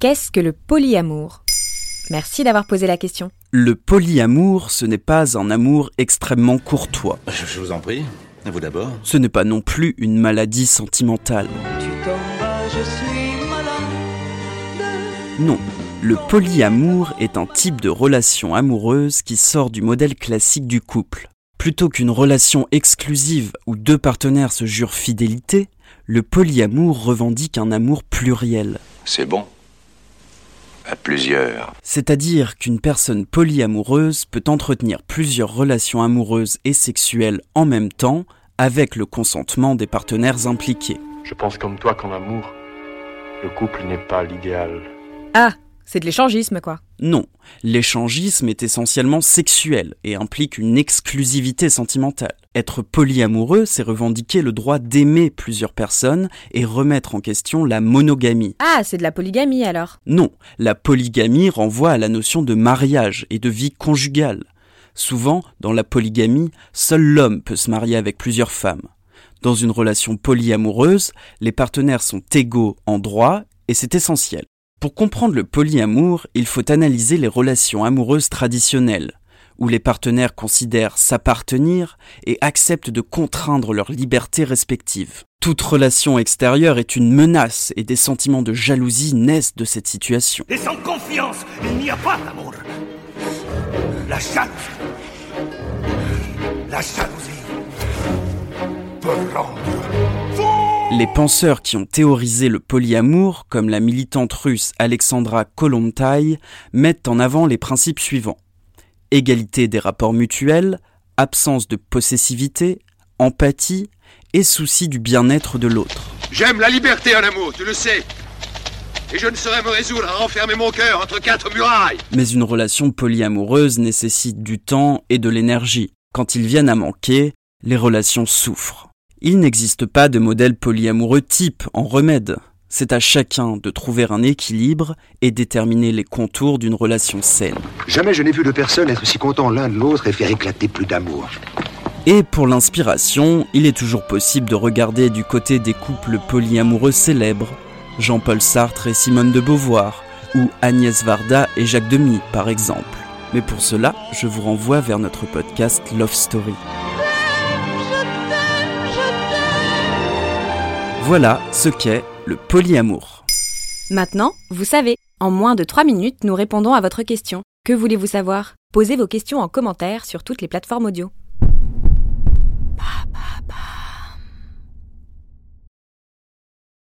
Qu'est-ce que le polyamour? Merci d'avoir posé la question. Le polyamour, ce n'est pas un amour extrêmement courtois. Je, je vous en prie. Vous d'abord. Ce n'est pas non plus une maladie sentimentale. Tu t'en vas, je suis malade. Non, le polyamour est un type de relation amoureuse qui sort du modèle classique du couple. Plutôt qu'une relation exclusive où deux partenaires se jurent fidélité, le polyamour revendique un amour pluriel. C'est bon. À plusieurs. C'est-à-dire qu'une personne polyamoureuse peut entretenir plusieurs relations amoureuses et sexuelles en même temps avec le consentement des partenaires impliqués. Je pense comme toi qu'en amour, le couple n'est pas l'idéal. Ah, c'est de l'échangisme quoi. Non, l'échangisme est essentiellement sexuel et implique une exclusivité sentimentale. Être polyamoureux, c'est revendiquer le droit d'aimer plusieurs personnes et remettre en question la monogamie. Ah, c'est de la polygamie alors. Non, la polygamie renvoie à la notion de mariage et de vie conjugale. Souvent, dans la polygamie, seul l'homme peut se marier avec plusieurs femmes. Dans une relation polyamoureuse, les partenaires sont égaux en droit et c'est essentiel. Pour comprendre le polyamour, il faut analyser les relations amoureuses traditionnelles, où les partenaires considèrent s'appartenir et acceptent de contraindre leur liberté respective. Toute relation extérieure est une menace et des sentiments de jalousie naissent de cette situation. Et sans confiance, il n'y a pas d'amour. La jalousie. La jalousie peut rendre. Les penseurs qui ont théorisé le polyamour, comme la militante russe Alexandra Kolontai, mettent en avant les principes suivants. Égalité des rapports mutuels, absence de possessivité, empathie et souci du bien-être de l'autre. J'aime la liberté en amour, tu le sais. Et je ne saurais me résoudre à enfermer mon cœur entre quatre murailles. Mais une relation polyamoureuse nécessite du temps et de l'énergie. Quand ils viennent à manquer, les relations souffrent. Il n'existe pas de modèle polyamoureux type en remède. C'est à chacun de trouver un équilibre et déterminer les contours d'une relation saine. Jamais je n'ai vu deux personnes être si contents l'un de l'autre et faire éclater plus d'amour. Et pour l'inspiration, il est toujours possible de regarder du côté des couples polyamoureux célèbres, Jean-Paul Sartre et Simone de Beauvoir, ou Agnès Varda et Jacques Demy par exemple. Mais pour cela, je vous renvoie vers notre podcast Love Story. Voilà ce qu'est le polyamour. Maintenant, vous savez, en moins de 3 minutes, nous répondons à votre question. Que voulez-vous savoir? Posez vos questions en commentaire sur toutes les plateformes audio.